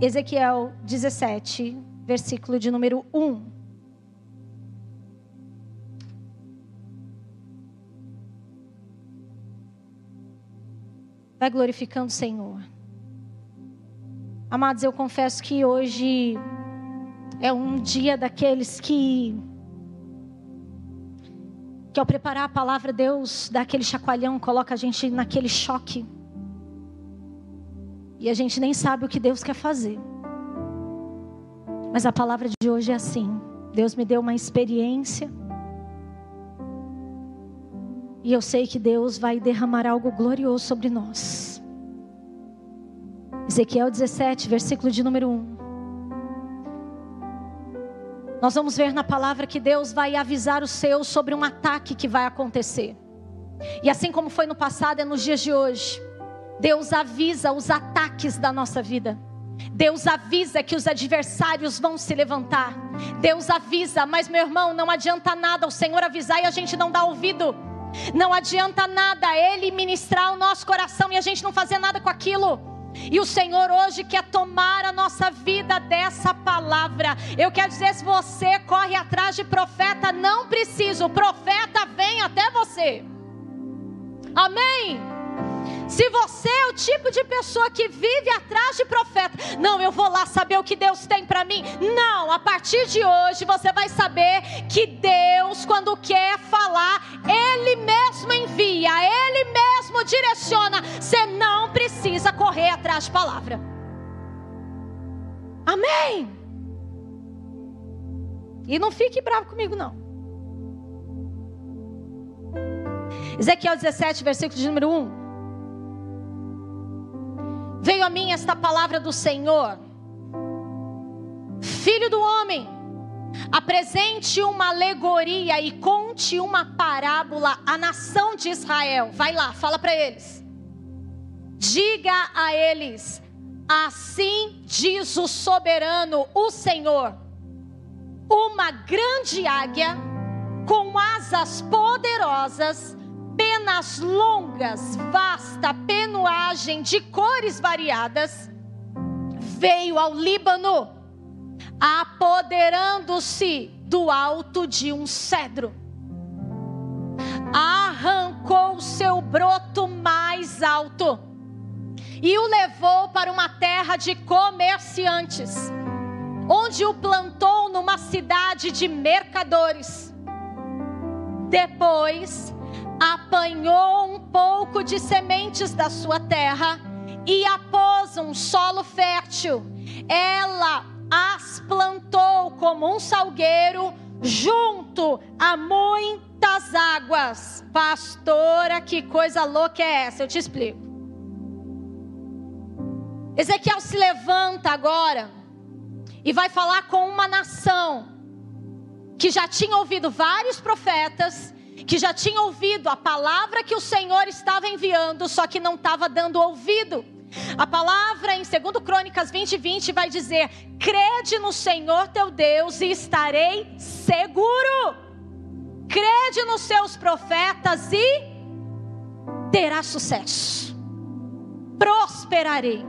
Ezequiel 17, versículo de número 1. Vai glorificando o Senhor. Amados, eu confesso que hoje é um dia daqueles que que ao preparar a palavra, Deus dá aquele chacoalhão, coloca a gente naquele choque. E a gente nem sabe o que Deus quer fazer. Mas a palavra de hoje é assim. Deus me deu uma experiência. E eu sei que Deus vai derramar algo glorioso sobre nós. Ezequiel 17, versículo de número 1. Nós vamos ver na palavra que Deus vai avisar os seus sobre um ataque que vai acontecer. E assim como foi no passado, é nos dias de hoje. Deus avisa os ataques da nossa vida. Deus avisa que os adversários vão se levantar. Deus avisa, mas meu irmão, não adianta nada o Senhor avisar e a gente não dá ouvido. Não adianta nada Ele ministrar o nosso coração e a gente não fazer nada com aquilo. E o Senhor hoje quer tomar a nossa vida dessa palavra. Eu quero dizer: se você corre atrás de profeta, não precisa, o profeta vem até você. Amém? Se você é o tipo de pessoa que vive atrás de profeta, não, eu vou lá saber o que Deus tem para mim. Não, a partir de hoje você vai saber que Deus, quando quer falar, Ele mesmo envia, Ele mesmo direciona. Você não precisa correr atrás de palavra. Amém. E não fique bravo comigo, não. Ezequiel 17, versículo de número 1. Veio a mim esta palavra do Senhor. Filho do homem, apresente uma alegoria e conte uma parábola à nação de Israel. Vai lá, fala para eles. Diga a eles: Assim diz o soberano, o Senhor. Uma grande águia com asas poderosas penas longas, vasta penuagem de cores variadas, veio ao Líbano, apoderando-se do alto de um cedro. Arrancou seu broto mais alto e o levou para uma terra de comerciantes, onde o plantou numa cidade de mercadores. Depois, apanhou um pouco de sementes da sua terra e após um solo fértil. Ela as plantou como um salgueiro junto a muitas águas. Pastora, que coisa louca é essa? Eu te explico. Ezequiel se levanta agora e vai falar com uma nação que já tinha ouvido vários profetas que já tinha ouvido a palavra que o Senhor estava enviando, só que não estava dando ouvido. A palavra em 2 Crônicas 20, 20 vai dizer: crede no Senhor teu Deus e estarei seguro. Crede nos seus profetas e terá sucesso. Prosperarei.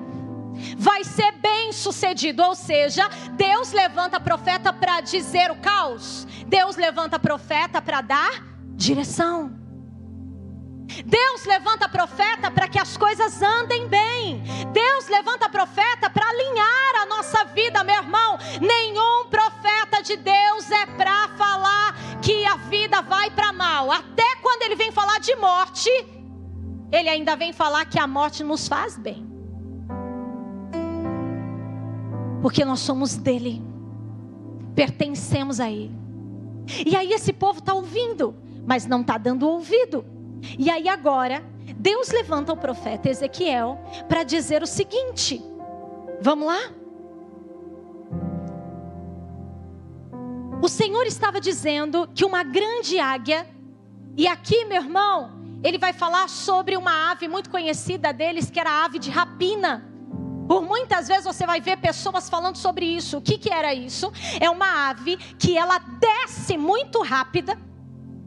Vai ser bem sucedido, ou seja, Deus levanta profeta para dizer o caos, Deus levanta profeta para dar direção. Deus levanta profeta para que as coisas andem bem. Deus levanta profeta para alinhar a nossa vida, meu irmão. Nenhum profeta de Deus é para falar que a vida vai para mal. Até quando ele vem falar de morte, ele ainda vem falar que a morte nos faz bem. Porque nós somos dele, pertencemos a ele. E aí esse povo está ouvindo mas não está dando ouvido. E aí agora, Deus levanta o profeta Ezequiel para dizer o seguinte: vamos lá? O Senhor estava dizendo que uma grande águia, e aqui, meu irmão, ele vai falar sobre uma ave muito conhecida deles, que era a ave de rapina. Por muitas vezes você vai ver pessoas falando sobre isso. O que, que era isso? É uma ave que ela desce muito rápida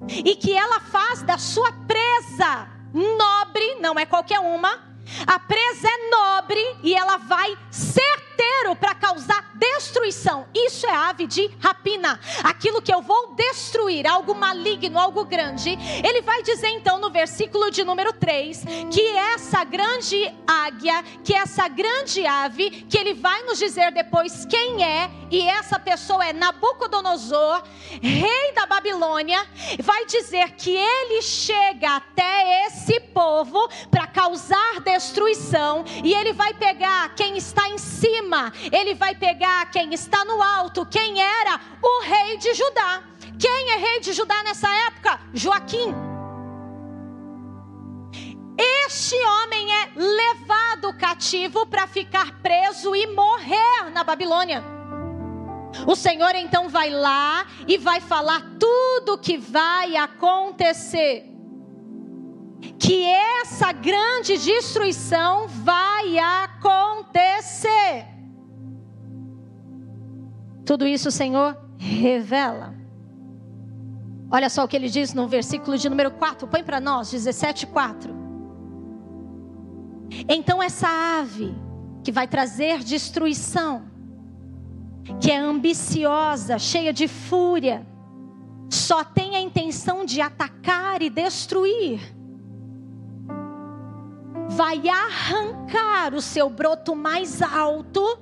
e que ela faz da sua presa nobre, não é qualquer uma. A presa é nobre e ela vai certeiro para causar destruição. Isso é ave de rapina. Aquilo que eu vou destruir, algo maligno, algo grande. Ele vai dizer então no versículo de número 3 que essa grande águia, que essa grande ave, que ele vai nos dizer depois quem é, e essa pessoa é Nabucodonosor, rei da Babilônia, vai dizer que ele chega até esse povo para causar destruição, e ele vai pegar quem está em cima, ele vai pegar quem está no alto, quem era o rei de Judá. Quem é rei de Judá nessa época? Joaquim. Este homem é levado cativo para ficar preso e morrer na Babilônia. O Senhor então vai lá e vai falar tudo o que vai acontecer. Que essa grande destruição vai acontecer. Tudo isso o Senhor revela. Olha só o que ele diz no versículo de número 4, põe para nós, 17, 4. Então essa ave que vai trazer destruição, que é ambiciosa, cheia de fúria, só tem a intenção de atacar e destruir, vai arrancar o seu broto mais alto,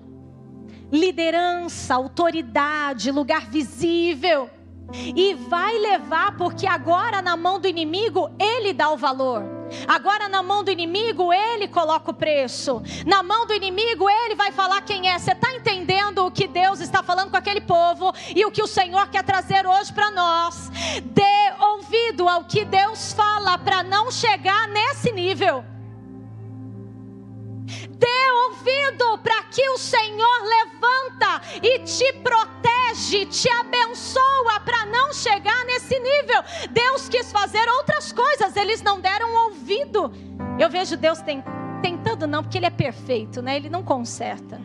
liderança, autoridade, lugar visível, e vai levar, porque agora na mão do inimigo ele dá o valor. Agora, na mão do inimigo, ele coloca o preço. Na mão do inimigo, ele vai falar quem é. Você está entendendo o que Deus está falando com aquele povo e o que o Senhor quer trazer hoje para nós? Dê ouvido ao que Deus fala para não chegar nesse nível. Dê ouvido para que o Senhor levanta e te protege, te abençoa para não chegar nesse nível. Deus quis fazer outras coisas, eles não deram ouvido. Eu vejo Deus tentando, não, porque Ele é perfeito, né? Ele não conserta.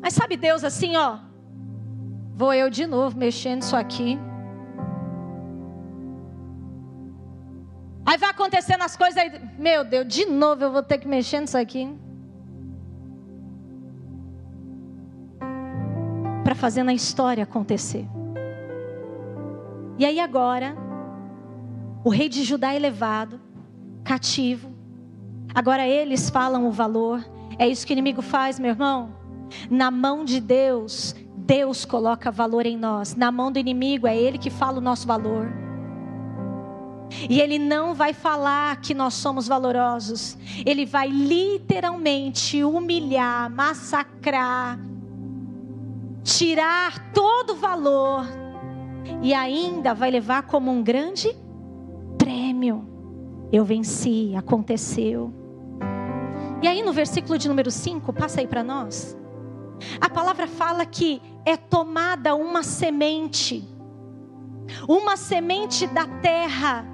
Mas sabe Deus assim, ó. Vou eu de novo mexendo isso aqui. Aí vai acontecendo as coisas aí, meu Deus, de novo eu vou ter que mexer nisso aqui. Para fazer na história acontecer. E aí agora, o rei de Judá é levado, cativo. Agora eles falam o valor. É isso que o inimigo faz, meu irmão. Na mão de Deus, Deus coloca valor em nós. Na mão do inimigo, é Ele que fala o nosso valor. E ele não vai falar que nós somos valorosos. Ele vai literalmente humilhar, massacrar, tirar todo o valor e ainda vai levar como um grande prêmio. Eu venci, aconteceu. E aí no versículo de número 5, passa aí para nós. A palavra fala que é tomada uma semente, uma semente da terra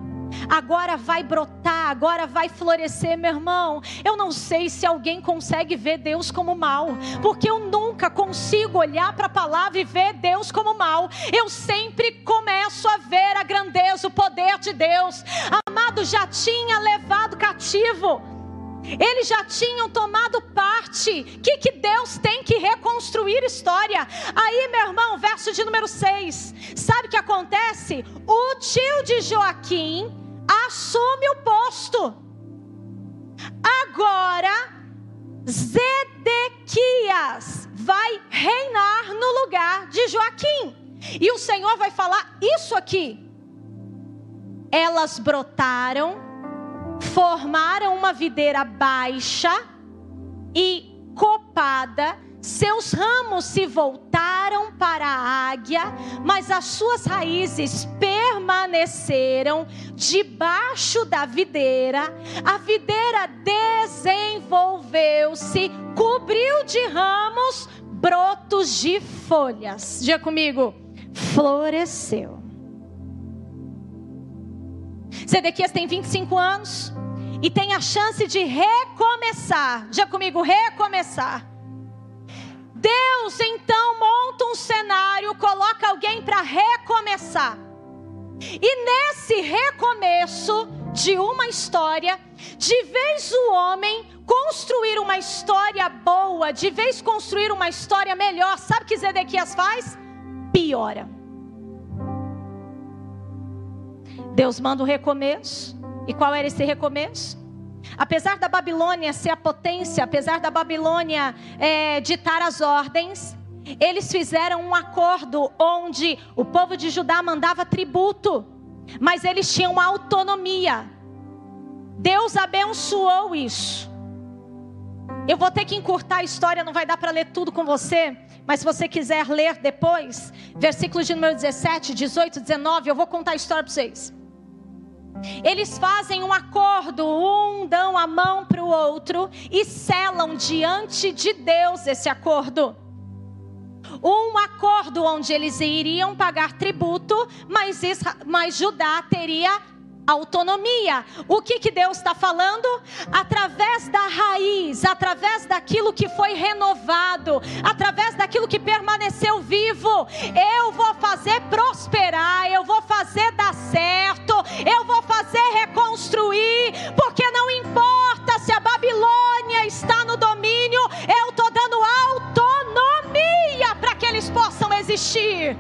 agora vai brotar, agora vai florescer, meu irmão. Eu não sei se alguém consegue ver Deus como mal, porque eu nunca consigo olhar para a palavra e ver Deus como mal. Eu sempre começo a ver a grandeza, o poder de Deus. Amado já tinha levado cativo. Eles já tinham tomado parte. O que, que Deus tem que reconstruir história? Aí, meu irmão, verso de número 6. Sabe o que acontece? O tio de Joaquim assume o posto. Agora, Zedequias vai reinar no lugar de Joaquim. E o Senhor vai falar isso aqui. Elas brotaram, formaram uma videira baixa e copada seus ramos se voltaram para a águia, mas as suas raízes permaneceram debaixo da videira. A videira desenvolveu-se, cobriu de ramos, brotos de folhas. Diga comigo, floresceu. Zedequias tem 25 anos e tem a chance de recomeçar. Diga comigo, recomeçar Deus então monta um cenário, coloca alguém para recomeçar. E nesse recomeço, de uma história, de vez o homem construir uma história boa, de vez construir uma história melhor, sabe o que Zedequias faz? Piora. Deus manda o recomeço. E qual era esse recomeço? Apesar da Babilônia ser a potência, apesar da Babilônia é, ditar as ordens, eles fizeram um acordo onde o povo de Judá mandava tributo, mas eles tinham autonomia. Deus abençoou isso. Eu vou ter que encurtar a história, não vai dar para ler tudo com você, mas se você quiser ler depois, versículos de número 17, 18, 19, eu vou contar a história para vocês. Eles fazem um acordo, um dão a mão para o outro e selam diante de Deus esse acordo. Um acordo onde eles iriam pagar tributo, mas, mas Judá teria autonomia. O que, que Deus está falando? Através da raiz, através daquilo que foi renovado, através daquilo que permaneceu vivo, eu vou fazer prosperar, eu vou fazer dar certo, eu vou fazer reconstruir, porque não importa se a Babilônia está no domínio, eu estou dando autonomia para que eles possam existir.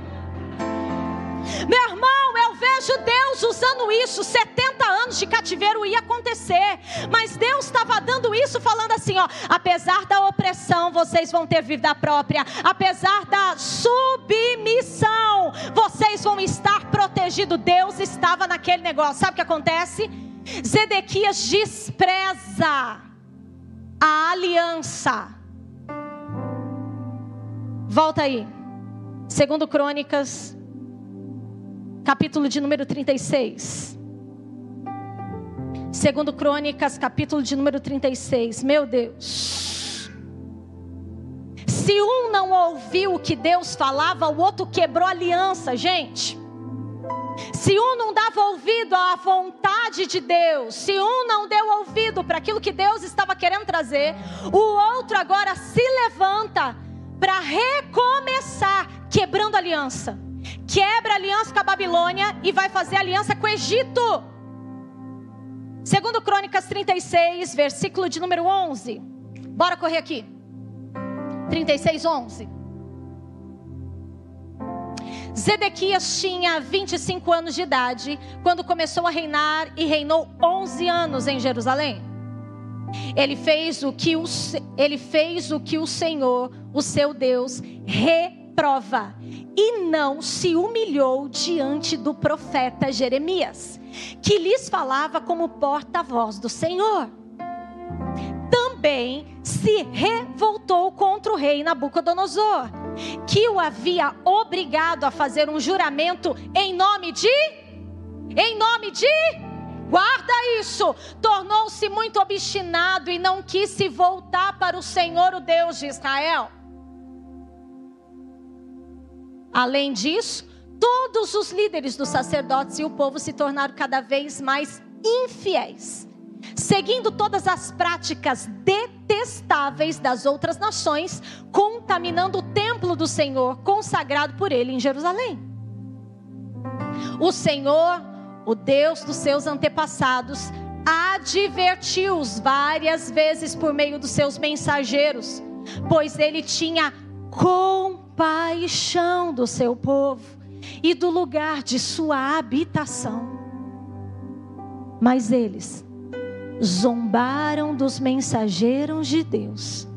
Meu irmão, eu vejo Deus usando isso. 70 anos de cativeiro ia acontecer. Mas Deus estava dando isso, falando assim: ó, apesar da opressão, vocês vão ter vida própria. Apesar da submissão, vocês vão estar protegidos. Deus estava naquele negócio. Sabe o que acontece? Zedequias despreza a aliança. Volta aí. Segundo Crônicas capítulo de número 36. Segundo Crônicas, capítulo de número 36. Meu Deus. Se um não ouviu o que Deus falava, o outro quebrou a aliança, gente. Se um não dava ouvido à vontade de Deus, se um não deu ouvido para aquilo que Deus estava querendo trazer, o outro agora se levanta para recomeçar, quebrando aliança quebra aliança com a Babilônia e vai fazer aliança com o Egito. Segundo Crônicas 36, versículo de número 11. Bora correr aqui. 36, 11. Zedequias tinha 25 anos de idade quando começou a reinar e reinou 11 anos em Jerusalém. Ele fez o que o, ele fez o, que o Senhor, o seu Deus, reprova e não se humilhou diante do profeta Jeremias, que lhes falava como porta-voz do Senhor. Também se revoltou contra o rei Nabucodonosor, que o havia obrigado a fazer um juramento em nome de em nome de Guarda isso. Tornou-se muito obstinado e não quis se voltar para o Senhor, o Deus de Israel. Além disso, todos os líderes dos sacerdotes e o povo se tornaram cada vez mais infiéis, seguindo todas as práticas detestáveis das outras nações, contaminando o templo do Senhor consagrado por ele em Jerusalém. O Senhor, o Deus dos seus antepassados, advertiu-os várias vezes por meio dos seus mensageiros, pois ele tinha com paixão do seu povo e do lugar de sua habitação. Mas eles zombaram dos mensageiros de Deus,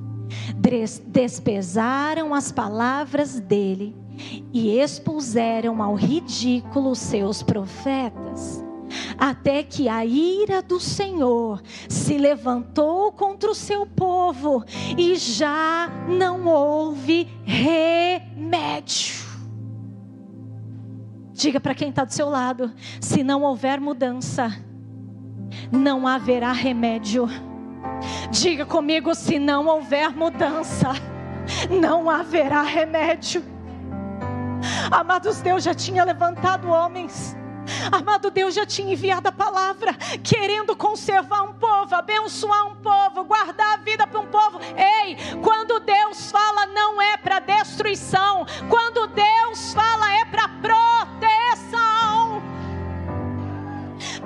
despesaram as palavras dele e expuseram ao ridículo seus profetas até que a ira do Senhor se levantou contra o seu povo e já não houve remédio. Diga para quem está do seu lado: se não houver mudança, não haverá remédio. Diga comigo: se não houver mudança, não haverá remédio. Amados, Deus já tinha levantado homens Amado Deus já tinha enviado a palavra, querendo conservar um povo, abençoar um povo, guardar a vida para um povo. Ei, quando Deus fala, não é para destruição. Quando Deus fala, é para proteção.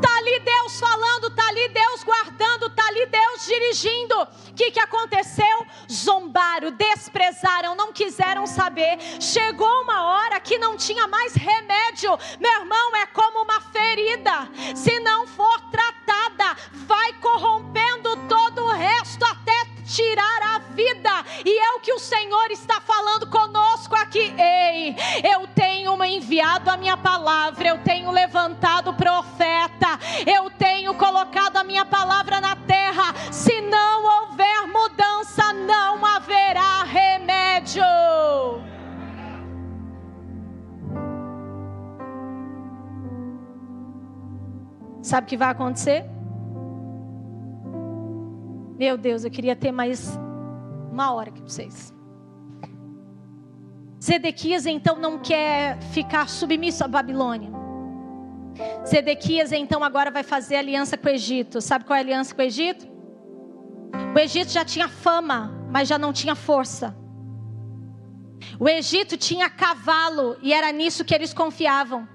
Tá ali Deus falando, tá ali Deus guardando, tá ali Deus dirigindo. O que, que aconteceu? Zombaram, desprezaram, não quiseram saber. Chegou uma hora que não tinha mais remédio. Meu irmão, é como uma ferida. Se não for tratada, vai corrompendo todo o resto até tirar a vida. E é o que o Senhor está falando conosco aqui. Ei, eu tenho enviado a minha palavra, eu tenho levantado profeta, eu tenho colocado a minha palavra na terra. Se não houver mudança, não haverá remédio. Sabe o que vai acontecer? Meu Deus, eu queria ter mais uma hora aqui para vocês. Zedequias então não quer ficar submisso à Babilônia. Zedequias então agora vai fazer aliança com o Egito. Sabe qual é a aliança com o Egito? O Egito já tinha fama, mas já não tinha força. O Egito tinha cavalo e era nisso que eles confiavam.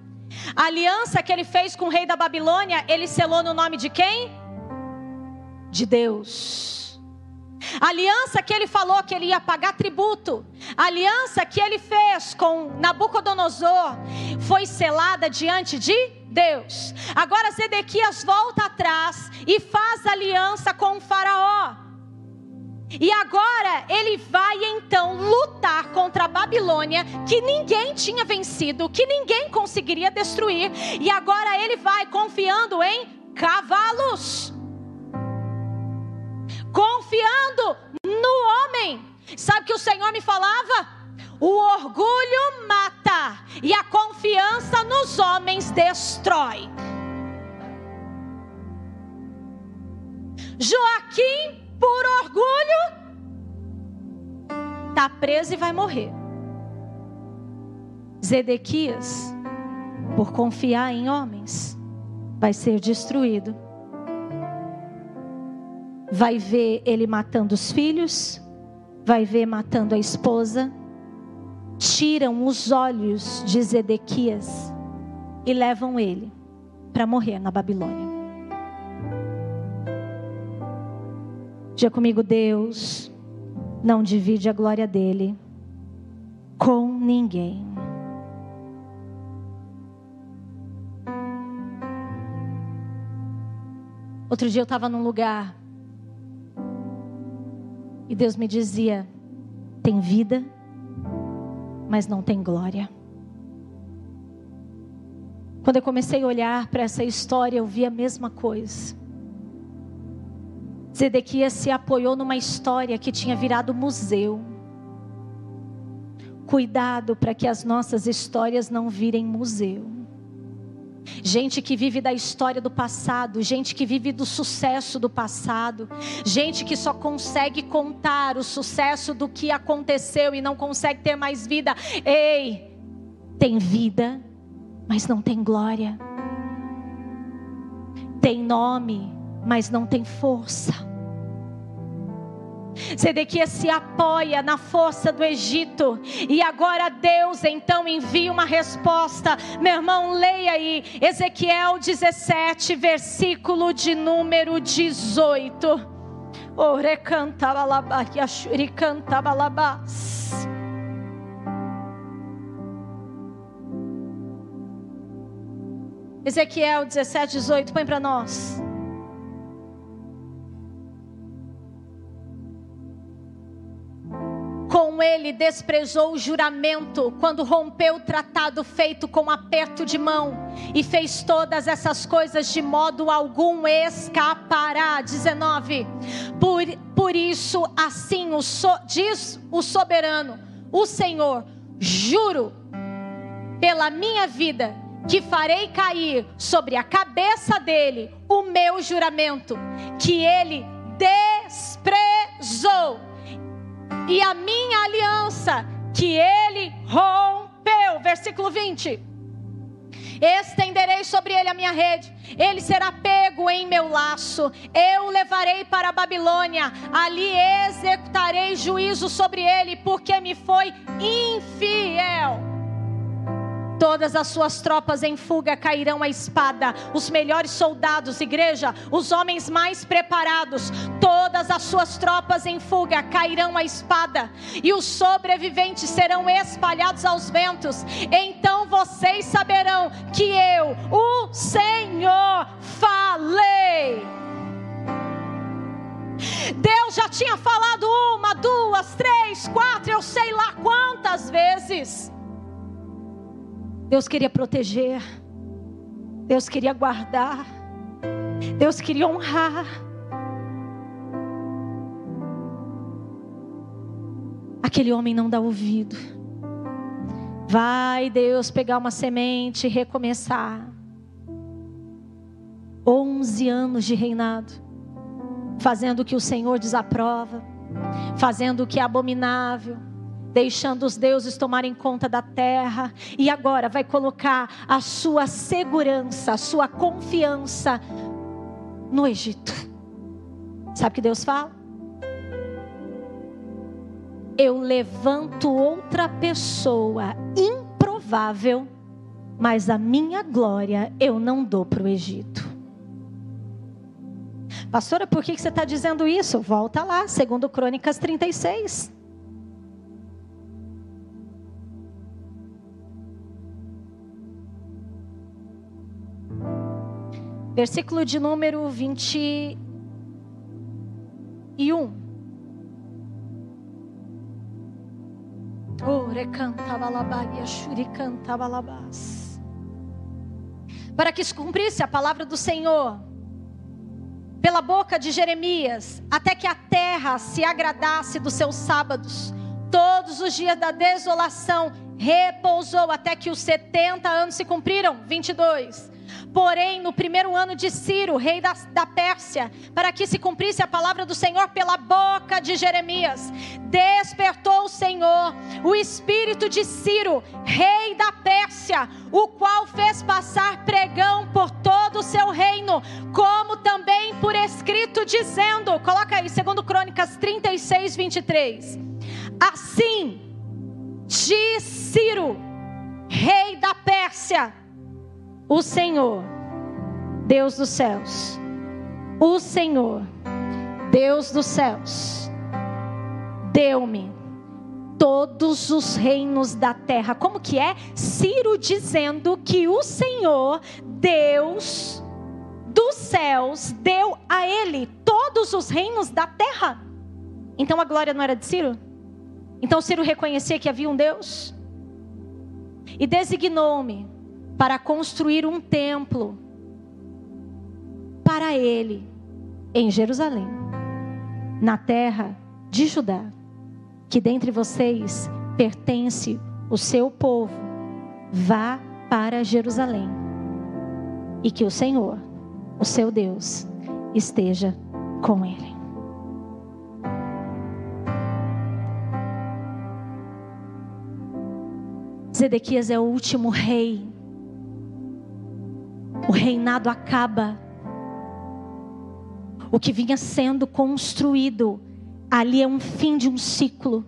A aliança que ele fez com o rei da Babilônia, ele selou no nome de quem? de Deus. A aliança que ele falou que ele ia pagar tributo, a aliança que ele fez com Nabucodonosor, foi selada diante de Deus. Agora Zedequias volta atrás e faz aliança com o Faraó. E agora ele vai então lutar contra a Babilônia, que ninguém tinha vencido, que ninguém conseguiria destruir. E agora ele vai confiando em cavalos confiando no homem. Sabe que o Senhor me falava? O orgulho mata e a confiança nos homens destrói. Joaquim, por orgulho, está preso e vai morrer. Zedequias, por confiar em homens, vai ser destruído vai ver ele matando os filhos, vai ver matando a esposa. Tiram os olhos de Zedequias e levam ele para morrer na Babilônia. Diga comigo, Deus não divide a glória dele com ninguém. Outro dia eu estava num lugar e Deus me dizia: tem vida, mas não tem glória. Quando eu comecei a olhar para essa história, eu vi a mesma coisa. Zedequias se apoiou numa história que tinha virado museu. Cuidado para que as nossas histórias não virem museu gente que vive da história do passado, gente que vive do sucesso do passado, gente que só consegue contar o sucesso do que aconteceu e não consegue ter mais vida. Ei, tem vida, mas não tem glória. Tem nome, mas não tem força. Zedequias se apoia na força do Egito. E agora Deus então envia uma resposta. Meu irmão, leia aí Ezequiel 17, versículo de número 18. Ezequiel 17, 18, põe para nós. Ele desprezou o juramento quando rompeu o tratado feito com aperto de mão e fez todas essas coisas de modo algum escapará. 19. Por, por isso, assim o so, diz o soberano, o Senhor, juro pela minha vida que farei cair sobre a cabeça dele o meu juramento que ele desprezou e a minha aliança que ele rompeu. Versículo 20. Estenderei sobre ele a minha rede, ele será pego em meu laço, eu o levarei para a Babilônia, ali executarei juízo sobre ele, porque me foi infiel. Todas as suas tropas em fuga cairão à espada. Os melhores soldados, igreja, os homens mais preparados, todas as suas tropas em fuga cairão à espada. E os sobreviventes serão espalhados aos ventos. Então vocês saberão que eu, o Senhor, falei. Deus já tinha falado uma, duas, três, quatro, eu sei lá quantas vezes. Deus queria proteger, Deus queria guardar, Deus queria honrar. Aquele homem não dá ouvido. Vai Deus pegar uma semente e recomeçar. Onze anos de reinado, fazendo o que o Senhor desaprova, fazendo o que é abominável deixando os deuses tomarem conta da terra, e agora vai colocar a sua segurança, a sua confiança no Egito. Sabe o que Deus fala? Eu levanto outra pessoa improvável, mas a minha glória eu não dou para o Egito. Pastora, por que você está dizendo isso? Volta lá, segundo Crônicas 36. Versículo de número 21. Para que se cumprisse a palavra do Senhor, pela boca de Jeremias, até que a terra se agradasse dos seus sábados, todos os dias da desolação, repousou até que os 70 anos se cumpriram. 22. Porém, no primeiro ano de Ciro, rei da, da Pérsia, para que se cumprisse a palavra do Senhor pela boca de Jeremias, despertou o Senhor o espírito de Ciro, rei da Pérsia, o qual fez passar pregão por todo o seu reino, como também por escrito, dizendo: coloca aí, segundo Crônicas 36, 23. Assim, diz Ciro, rei da Pérsia, o Senhor, Deus dos céus, o Senhor, Deus dos céus, deu-me todos os reinos da terra. Como que é? Ciro dizendo que o Senhor, Deus dos céus, deu a ele todos os reinos da terra. Então a glória não era de Ciro? Então Ciro reconhecia que havia um Deus? E designou-me para construir um templo para ele em Jerusalém, na terra de Judá, que dentre vocês pertence o seu povo, vá para Jerusalém e que o Senhor, o seu Deus, esteja com ele. Zedequias é o último rei o reinado acaba. O que vinha sendo construído, ali é um fim de um ciclo.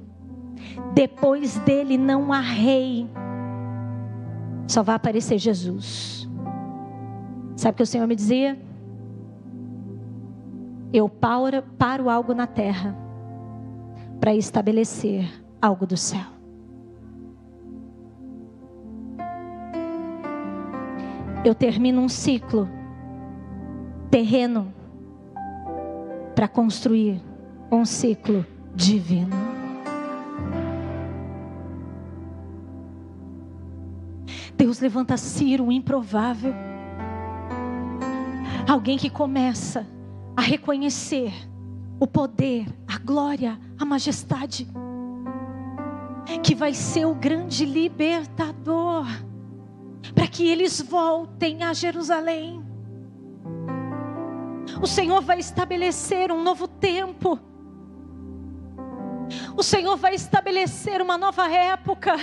Depois dele não há rei, só vai aparecer Jesus. Sabe o que o Senhor me dizia? Eu paro, paro algo na terra para estabelecer algo do céu. Eu termino um ciclo terreno para construir um ciclo divino. Deus levanta Ciro, um improvável. Alguém que começa a reconhecer o poder, a glória, a majestade, que vai ser o grande libertador para que eles voltem a Jerusalém. O Senhor vai estabelecer um novo tempo. O Senhor vai estabelecer uma nova época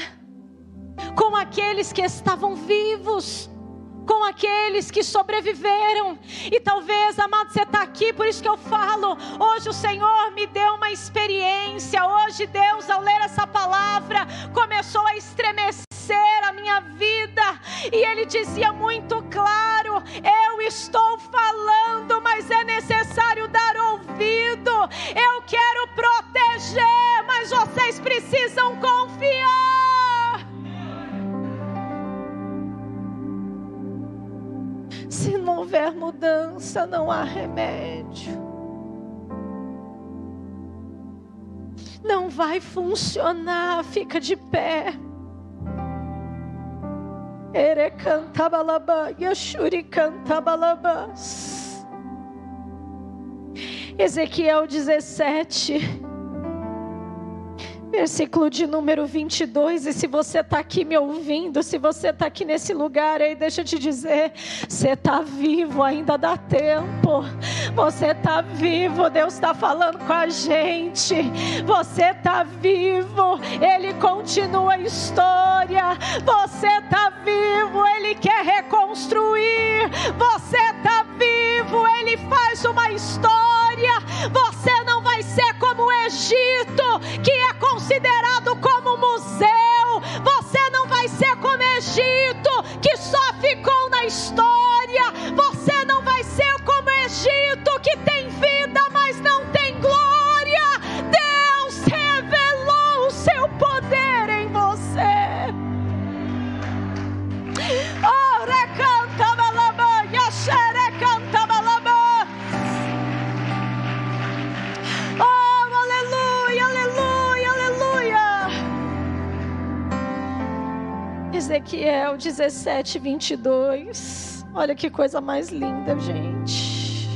com aqueles que estavam vivos, com aqueles que sobreviveram. E talvez, amado, você está aqui, por isso que eu falo. Hoje o Senhor me deu uma experiência. Hoje Deus, ao ler essa palavra, começou a estremecer a minha vida e ele dizia muito claro: Eu estou falando, mas é necessário dar ouvido. Eu quero proteger, mas vocês precisam confiar. Se não houver mudança, não há remédio. não vai funcionar. Fica de pé. Erecantabalaba, Yashuricantabalabas. Ezequiel 17 versículo de número 22. E se você está aqui me ouvindo, se você está aqui nesse lugar aí, deixa eu te dizer: você está vivo, ainda dá tempo. Você está vivo, Deus está falando com a gente. Você está vivo, Ele continua a história. Você está vivo, Ele quer reconstruir. Você está vivo, Ele faz uma história. Você não vai ser como o Egito, que é considerado como museu. Você não vai ser como Egito, que só ficou na história. Você não vai ser como Egito, que tem vida, Ezequiel 17, 22. Olha que coisa mais linda, gente.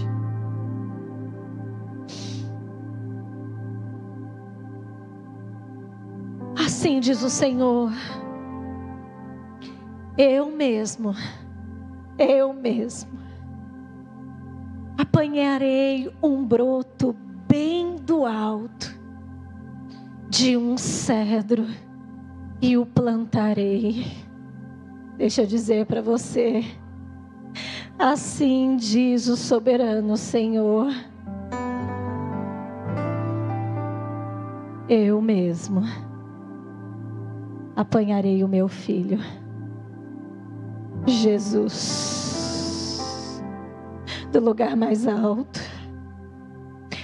Assim diz o Senhor. Eu mesmo, eu mesmo, apanharei um broto bem do alto de um cedro e o plantarei. Deixa eu dizer para você, assim diz o soberano Senhor. Eu mesmo apanharei o meu filho, Jesus, do lugar mais alto,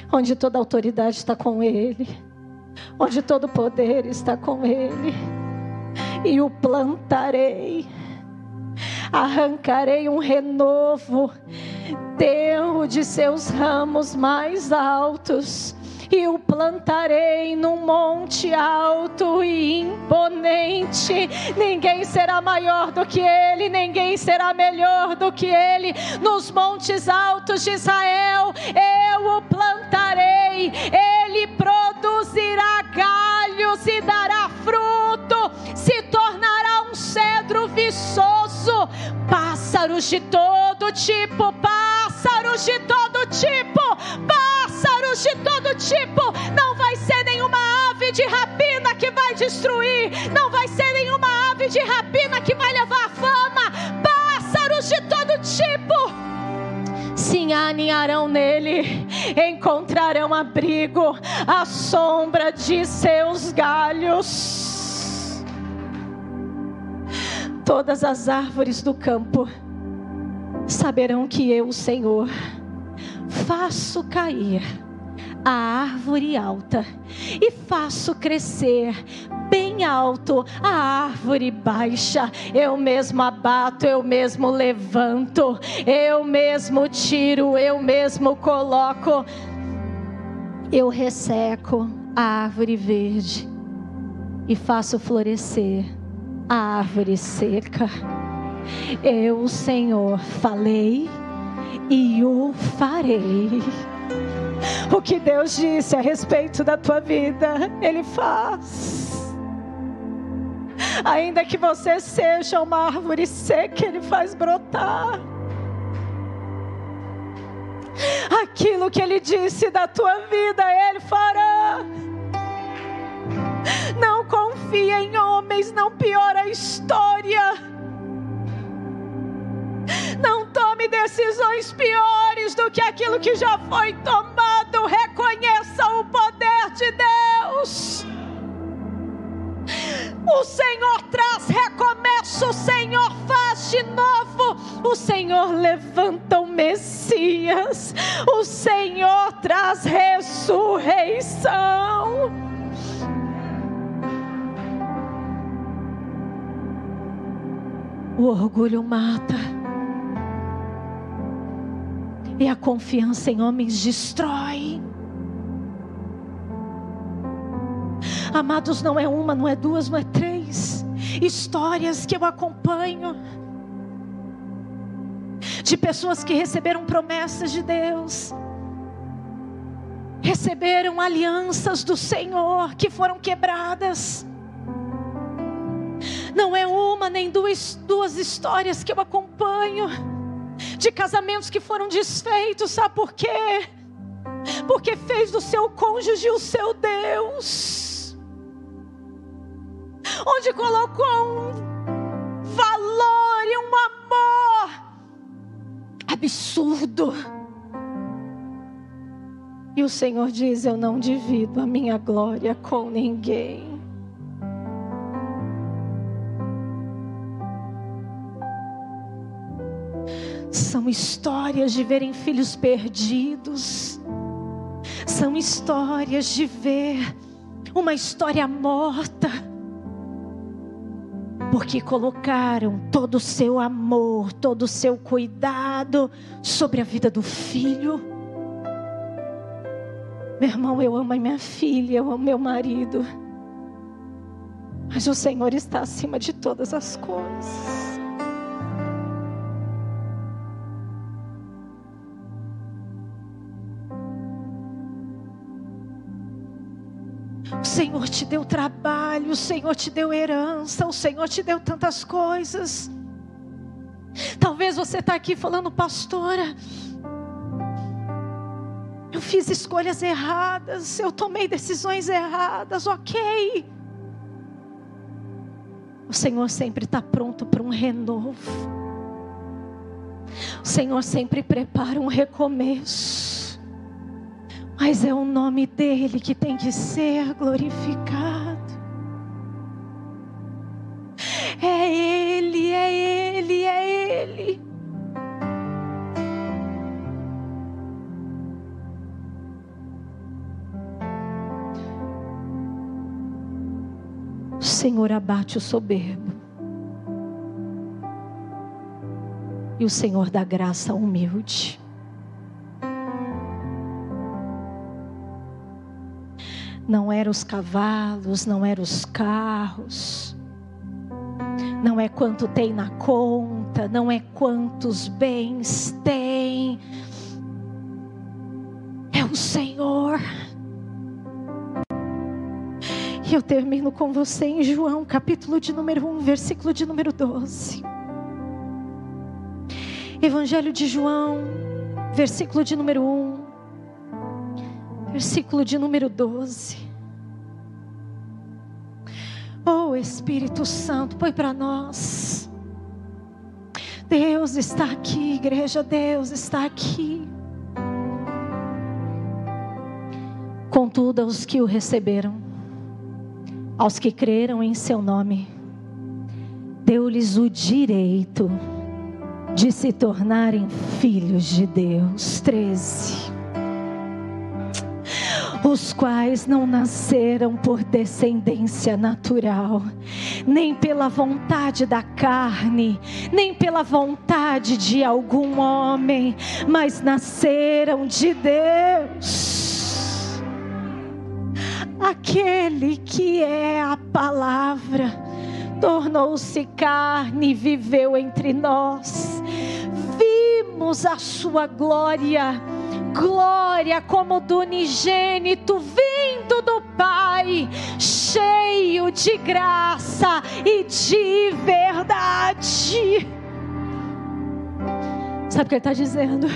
onde toda autoridade está com Ele, onde todo poder está com Ele, e o plantarei, arrancarei um renovo, tenro de seus ramos mais altos e o plantarei num monte alto e imponente. Ninguém será maior do que ele, ninguém será melhor do que ele. Nos montes altos de Israel, eu o plantarei, ele produzirá galhos e dará fruto, se cedro viçoso. Pássaros de todo tipo, pássaros de todo tipo, pássaros de todo tipo. Não vai ser nenhuma ave de rapina que vai destruir, não vai ser nenhuma ave de rapina que vai levar fama. Pássaros de todo tipo se aninharão nele, encontrarão abrigo à sombra de seus galhos. Todas as árvores do campo saberão que eu, Senhor, faço cair a árvore alta e faço crescer bem alto a árvore baixa. Eu mesmo abato, eu mesmo levanto, eu mesmo tiro, eu mesmo coloco. Eu resseco a árvore verde e faço florescer a árvore seca. Eu, Senhor, falei e o farei. O que Deus disse a respeito da tua vida, Ele faz. Ainda que você seja uma árvore seca, Ele faz brotar. Aquilo que Ele disse da tua vida, Ele fará. Não confia em homens, não piora a história. Não tome decisões piores do que aquilo que já foi tomado. Reconheça o poder de Deus. O Senhor traz recomeço, o Senhor faz de novo, o Senhor levanta o Messias, o Senhor traz ressurreição. O orgulho mata. E a confiança em homens destrói. Amados, não é uma, não é duas, não é três histórias que eu acompanho de pessoas que receberam promessas de Deus, receberam alianças do Senhor que foram quebradas. Não é uma nem duas, duas histórias que eu acompanho de casamentos que foram desfeitos, sabe por quê? Porque fez do seu cônjuge o seu Deus, onde colocou um valor e um amor absurdo. E o Senhor diz: Eu não divido a minha glória com ninguém. São histórias de verem filhos perdidos. São histórias de ver uma história morta. Porque colocaram todo o seu amor, todo o seu cuidado sobre a vida do filho. Meu irmão, eu amo a minha filha, eu amo meu marido. Mas o Senhor está acima de todas as coisas. Senhor te deu trabalho, o Senhor te deu herança, o Senhor te deu tantas coisas. Talvez você está aqui falando, pastora, eu fiz escolhas erradas, eu tomei decisões erradas, ok. O Senhor sempre está pronto para um renovo. O Senhor sempre prepara um recomeço. Mas é o nome dele que tem que ser glorificado. É ele, é ele, é ele. O Senhor abate o soberbo. E o Senhor dá graça ao humilde. Não eram os cavalos, não eram os carros, não é quanto tem na conta, não é quantos bens tem, é o Senhor. E eu termino com você em João, capítulo de número 1, versículo de número 12. Evangelho de João, versículo de número 1 versículo de número 12. Oh Espírito Santo, põe para nós. Deus está aqui, igreja, Deus está aqui. Contudo, aos que o receberam, aos que creram em seu nome, deu-lhes o direito de se tornarem filhos de Deus. 13 os quais não nasceram por descendência natural, nem pela vontade da carne, nem pela vontade de algum homem, mas nasceram de Deus. Aquele que é a palavra tornou-se carne e viveu entre nós. Vimos a sua glória glória como do unigênito vindo do Pai, cheio de graça e de verdade. Sabe o que ele está dizendo?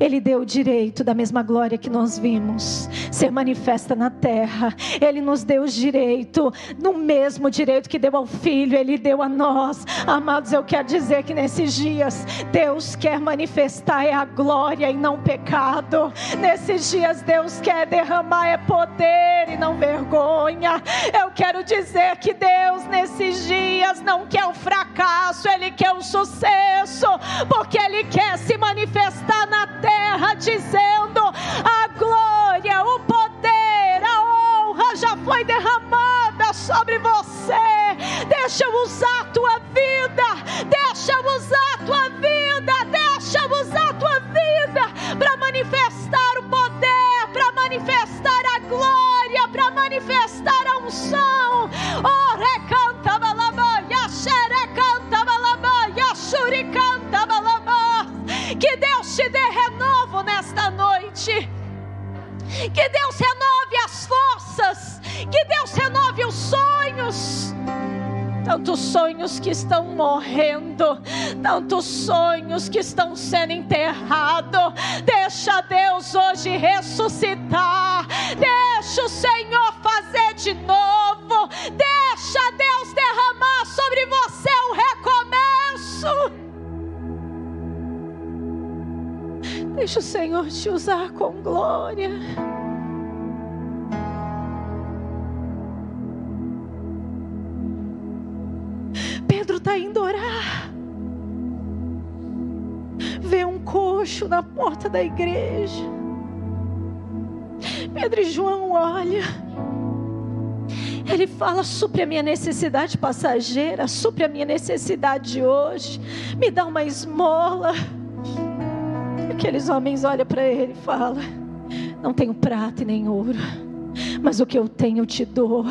Ele deu o direito da mesma glória que nós vimos ser manifesta na terra. Ele nos deu o direito, no mesmo direito que deu ao filho, ele deu a nós. Amados, eu quero dizer que nesses dias Deus quer manifestar é a glória e não pecado. Nesses dias Deus quer derramar é poder e não vergonha. Eu quero dizer que Deus, nesses dias, não quer o fracasso, Ele quer o sucesso, porque Ele quer se manifestar na terra, dizendo: a glória, o poder, a honra já foi derramada sobre você. Deixa eu usar a tua vida, deixa eu usar a tua vida, morrendo, tantos sonhos que estão sendo enterrados. Deixa Deus hoje ressuscitar, deixa o Senhor fazer de novo, deixa Deus derramar sobre você o recomeço. Deixa o Senhor te usar com glória. Da igreja. Pedro e João olha. Ele fala: supre a minha necessidade passageira, supre a minha necessidade de hoje, me dá uma esmola. Aqueles homens olham para ele e falam: Não tenho prata e nem ouro, mas o que eu tenho eu te dou.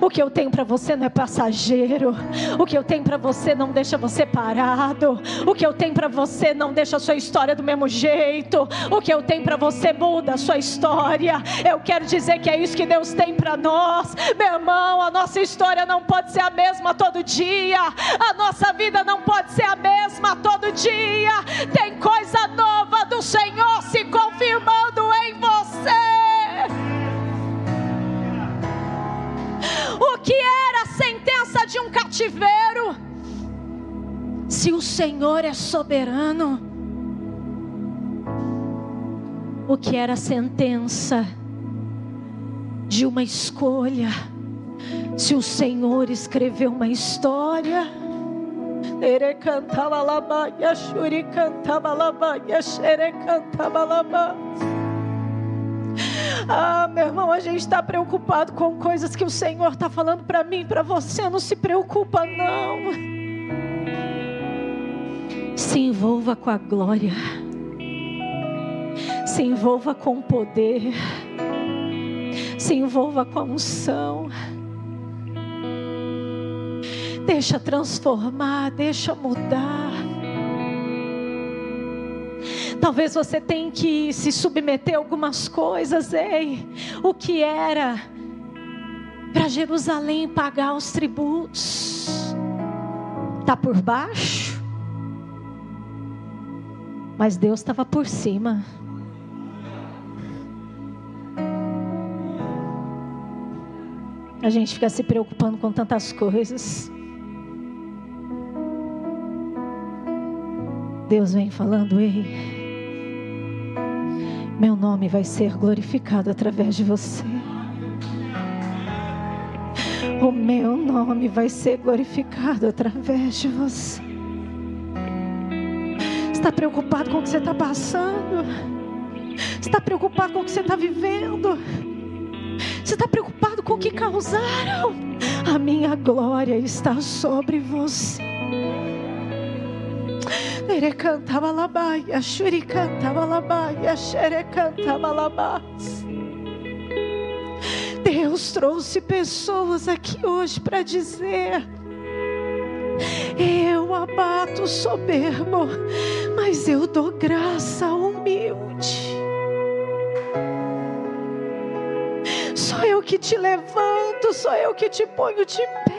O que eu tenho para você não é passageiro. O que eu tenho para você não deixa você parado. O que eu tenho para você não deixa a sua história do mesmo jeito. O que eu tenho para você muda a sua história. Eu quero dizer que é isso que Deus tem para nós. Meu irmão, a nossa história não pode ser a mesma todo dia. A nossa vida não pode ser a mesma todo dia. Tem coisa nova do Senhor se confirmando em você. O que era a sentença de um cativeiro? Se o Senhor é soberano, o que era a sentença de uma escolha? Se o Senhor escreveu uma história, Ere cantava labaia, shuri cantava labaia, xere cantava labaia. Ah, meu irmão, a gente está preocupado com coisas que o Senhor está falando para mim, para você. Não se preocupa, não. Se envolva com a glória. Se envolva com o poder. Se envolva com a unção. Deixa transformar, deixa mudar. Talvez você tenha que se submeter a algumas coisas, ei. O que era para Jerusalém pagar os tributos? Tá por baixo? Mas Deus estava por cima. A gente fica se preocupando com tantas coisas. Deus vem falando, ei. Meu nome vai ser glorificado através de você. O meu nome vai ser glorificado através de você. Está preocupado com o que você está passando? Está preocupado com o que você está vivendo? Você está preocupado com o que causaram? A minha glória está sobre você. Ere cantava labaia, xuri cantava labaia, xere cantava labás. Deus trouxe pessoas aqui hoje para dizer: Eu abato o soberbo, mas eu dou graça ao humilde. Sou eu que te levanto, sou eu que te ponho de pé.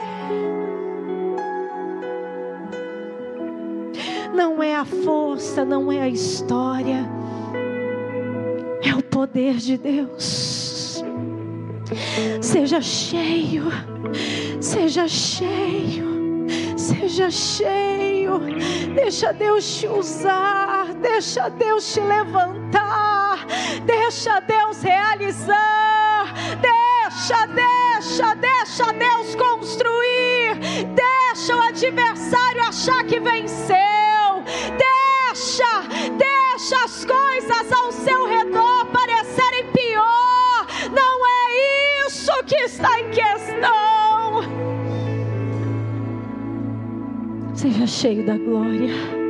Não é a força, não é a história, é o poder de Deus. Seja cheio, seja cheio, seja cheio. Deixa Deus te usar, deixa Deus te levantar, deixa Deus realizar. Deixa Deixa, deixa, Deus construir. Deixa o adversário achar que venceu. Deixa, as coisas ao seu redor parecerem pior. Não é isso que está em questão. Seja cheio da glória.